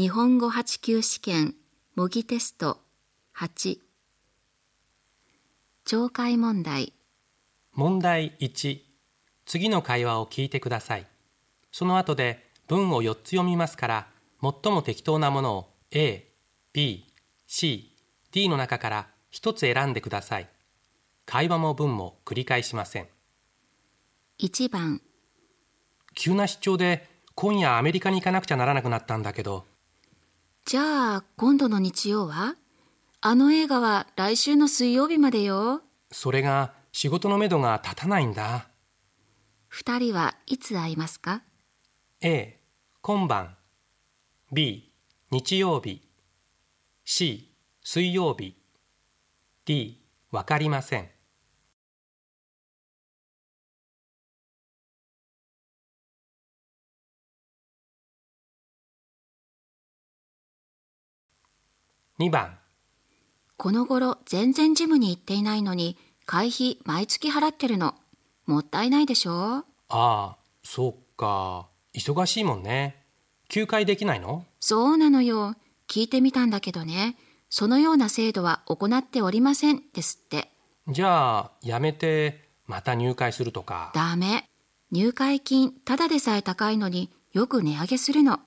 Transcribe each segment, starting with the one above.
日本語8級試験模擬テスト8懲戒問題。問題1次の会話を聞いてください。その後で文を4つ読みますから最も適当なものを A、B、C、D の中から1つ選んでください。会話も文も繰り返しません。1番。急な出張で今夜アメリカに行かなくちゃならなくなったんだけどじゃあ今度の日曜は？あの映画は来週の水曜日までよ。それが仕事のめどが立たないんだ。2人はいつ会いますか？A 今晩。B 日曜日。C 水曜日。D わかりません2番。この頃全然ジムに行っていないのに会費毎月払ってるの。もったいないでしょ？ああそうか。忙しいもんね。休会できないの？そうなのよ。聞いてみたんだけどね。そのような制度は行っておりませんですって。じゃあやめてまた入会するとか。ダメ。入会金ただでさえ高いのによく値上げするの。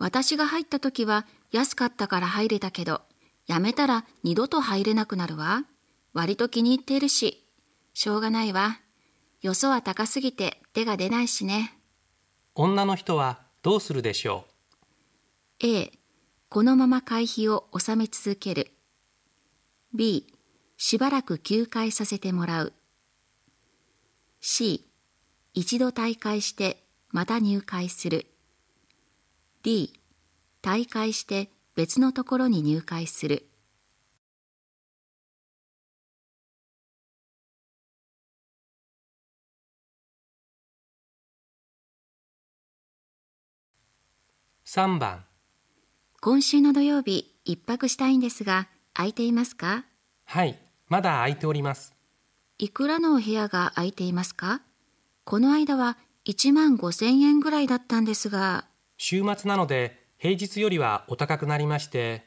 私が入った時は安かったから入れたけどやめたら二度と入れなくなるわ。割と気に入っているし。しょうがないわ。よそは高すぎて手が出ないしね。女の人はどうするでしょ A このまま会費を納め続ける。B しばらく休会させてもらう。C 一度退会してまた入会する。D 退会して別のところに入会する。う3番。今週の土曜日一泊したいんですが空いていますか？はいまだ空いております。いくらのお部屋が空いていますか？この間は1万5千円ぐらいだったんですが。週末なので平日よりはお高くなりまして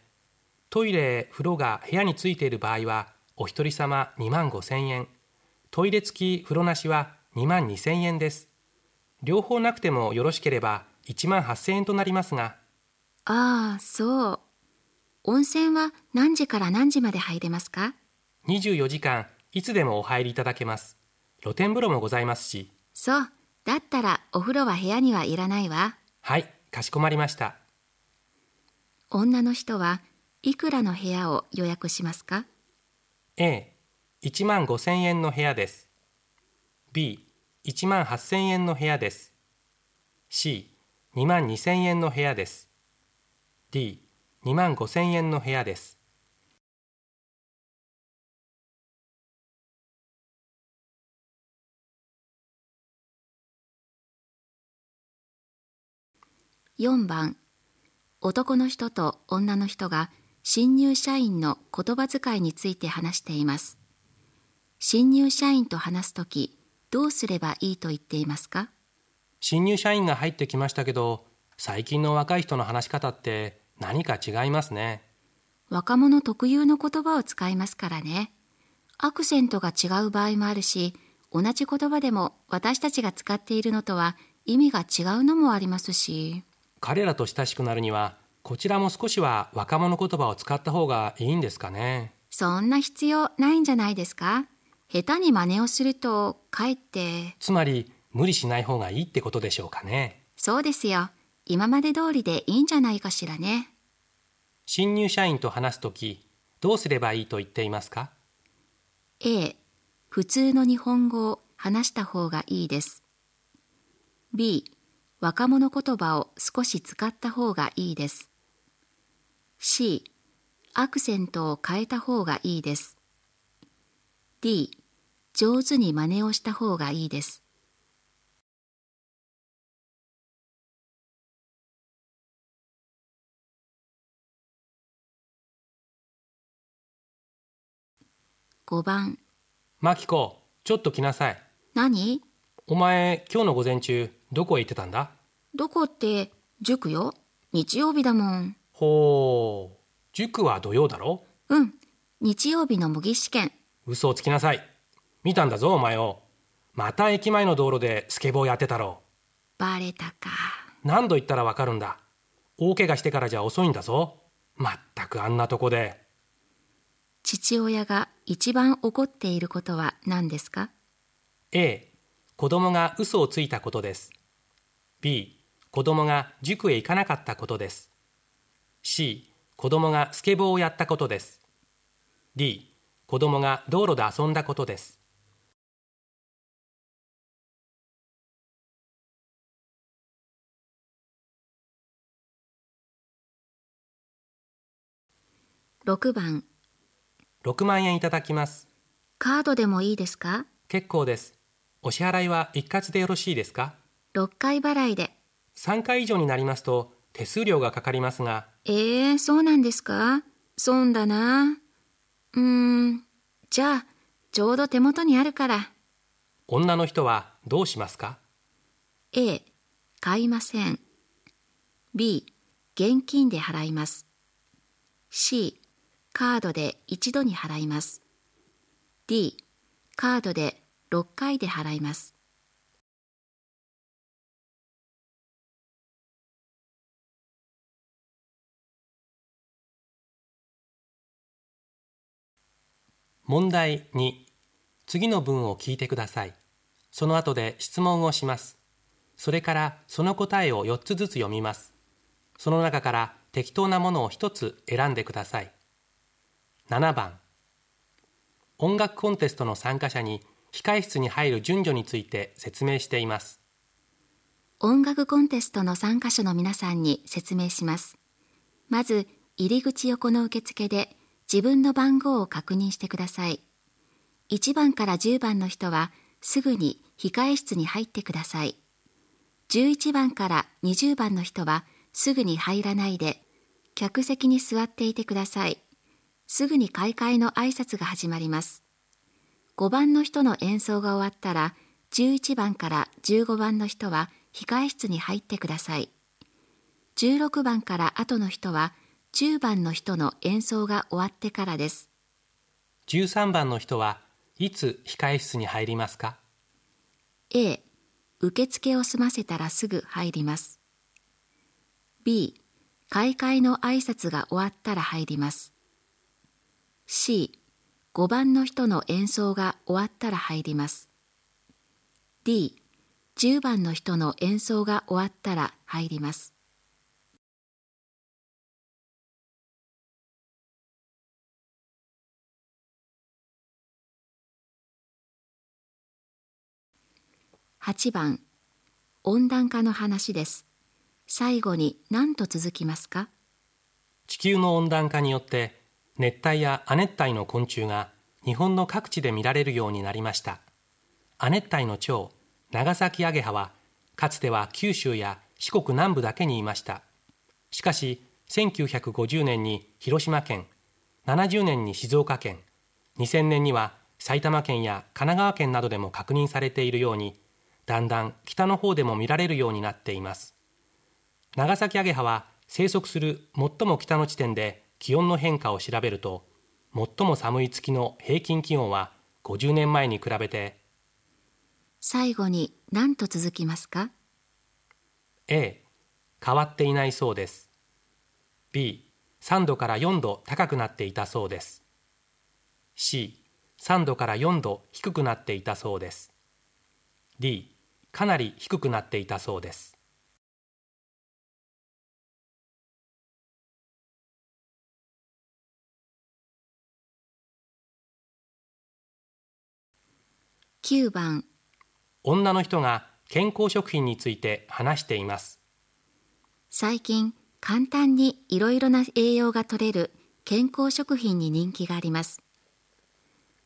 トイレ風呂が部屋についている場合はお一人様2万5千円。トイレ付き風呂なしは2万2千円です。両方なくてもよろしければ1万8千円となりますが。ああそう。温泉は何時から何時まで入れますか？24時間いつでもお入りいただけます。露天風呂もございますし。そう。だったらお風呂は部屋にはいらないわ。はいかしこまりました女の人はいくらの部屋を予約しますか？A1 万5千円の部屋です。B1 万8千円の部屋です。C2 万2千円の部屋です。D2 万5千円の部屋です。4番男の人と女の人が新入社員の言葉遣いについて話しています。新入社員と話すときどうすればいいと言っていますか？新入社員が入ってきましたけど最近の若い人の話し方って何か違いますね。若者特有の言葉を使いますからね。アクセントが違う場合もあるし同じ言葉でも私たちが使っているのとは意味が違うのもありますし彼らと親しくなるにはこちらも少しは若者言葉を使った方がいいんですかね。そんな必要ないんじゃないですか？下手に真似をするとかえって。つまり無理しない方がいいってことでしょうかね。そうですよ。今まで通りでいいんじゃないかしらね。新入社員と話すときどうすればいいと言っていますか？A 普通の日本語を話した方がいいです。B 若者言葉を少し使った方がいいです。C アクセントを変えた方がいいです。D 上手に真似をした方がいいです。5番。マキコちょっと来なさい。何？お前今日の午前中どこへ行ってたんだ？どこって塾よ？日曜日だもん。ほう。塾は土曜だろ？うん。日曜日の模擬試験。嘘をつきなさい。見たんだぞお前を。また駅前の道路でスケボーやってたろ。バレたか。何度言ったらわかるんだ？大怪我してからじゃ遅いんだぞ。まったくあんなとこで。父親が一番怒っていることは何ですか？A 子供が嘘をついたことです。B 子供が塾へ行かなかったことです C 子供がスケボーをやったことです D 子供が道路で遊んだことです6番。6万円いただきますカードでもいいですか？結構ですお支払いは一括でよろしいですか ?6 回払いで。3回以上になりますと手数料がかかりますがえー、そうなんですか？損だな。うーん。じゃあ、ちょうど手元にあるから。女の人はどうしますか？A、買いません。B、現金で払います。C、カードで一度に払います。D、カードで6回で払います。問題2次の文を聞いてください。その後で質問をします。それからその答えを4つずつ読みます。その中から適当なものを1つ選んでください。7番。音楽コンテストの参加者に控室に入る順序について説明しています。音楽コンテストの参加者の皆さんに説明します。まず、入り口横の受付で自分の番号を確認してください。1番から10番の人はすぐに控え室に入ってください。11番から20番の人はすぐに入らないで、客席に座っていてください。すぐに開会の挨拶が始まります。5番の人の演奏が終わったら、11番から15番の人は控え室に入ってください。16番から後の人は10番の人の演奏が終わってからです。13番の人はいつ控え室に入りますか？A、受付を済ませたらすぐ入ります。B、開会の挨拶が終わったら入ります。C、5番の人の演奏が終わったら入ります。D、10番の人の演奏が終わったら入ります。8番温暖化の話です。最後に何と続きますか？地球の温暖化によって熱帯や亜熱帯の昆虫が日本の各地で見られるようになりました。亜熱帯の蝶長崎アゲハはかつては九州や四国南部だけにいました。しかし1950年に広島県70年に静岡県2000年には埼玉県や神奈川県などでも確認されているようにだんだん北の方でも見られるようになっています。長崎アゲハは生息する最も北の地点で気温の変化を調べると最も寒い月の平均気温は50年前に比べて最後に何と続きますか？A 変わっていないそうです。B3 度から4度高くなっていたそうです。C3 度から4度低くなっていたそうです。D かなり低くなっていたそうです。9番。女の人が健康食品について話しています。最近簡単にいろいろな栄養が取れる健康食品に人気があります。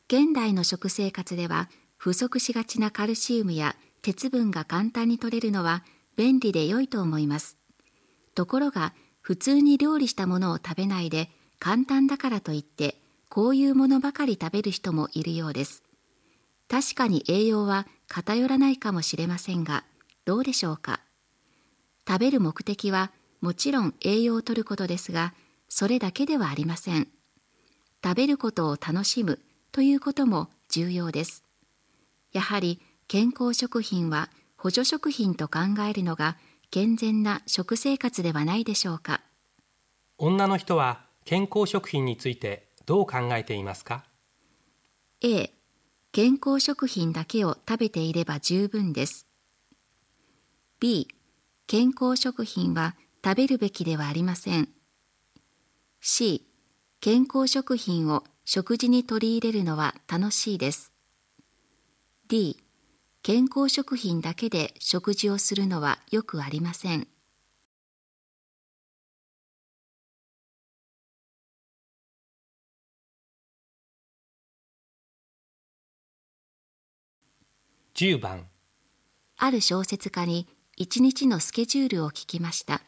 現代の食生活では不足しがちなカルシウムや鉄分が簡単に取れるのは便利で良いと思いますところが普通に料理したものを食べないで簡単だからといってこういうものばかり食べる人もいるようです確かに栄養は偏らないかもしれませんがどうでしょうか？食べる目的はもちろん栄養をとることですが、それだけではありません。食べることを楽しむということも重要です。やはり健康食品は補助食品と考えるのが健全な食生活ではないでしょうか？女の人は健康食品についてどう考えていますか？A 健康食品だけを食べていれば十分です。B 健康食品は食べるべきではありません。C 健康食品を食事に取り入れるのは楽しいです。D 健康食品だけで食事をするのはよくありません。10番ある小説家に一日のスケジュールを聞きました。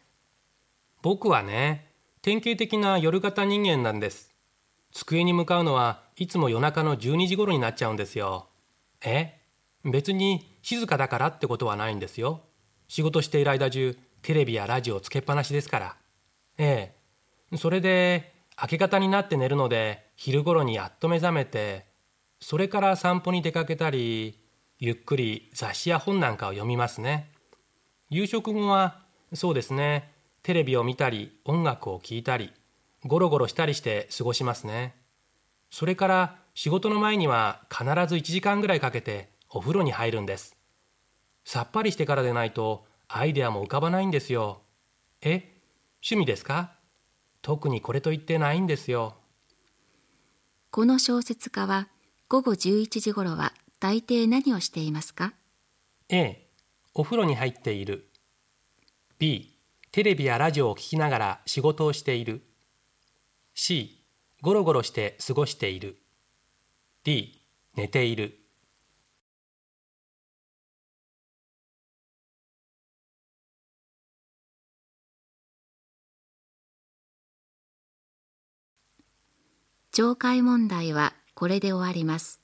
僕はね典型的な夜型人間なんです。机に向かうのはいつも夜中の12時頃になっちゃうんですよ。え？別に静かだからってことはないんですよ。仕事している間中テレビやラジオつけっぱなしですから。ええ。それで明け方になって寝るので昼頃にやっと目覚めてそれから散歩に出かけたりゆっくり雑誌や本なんかを読みますね。夕食後はそうですね。テレビを見たり音楽を聴いたりゴロゴロしたりして過ごしますね。それから仕事の前には必ず1時間ぐらいかけてお風呂に入るんです。さっぱりしてからでないとアイデアも浮かばないんですよ。え趣味ですか？特にこれと言ってないんですよ。この小説家は午後11時頃は大抵何をしていますか？A お風呂に入っている。B テレビやラジオを聞きながら仕事をしている。C ゴロゴロして過ごしている。D 寝ている懲戒問題はこれで終わります。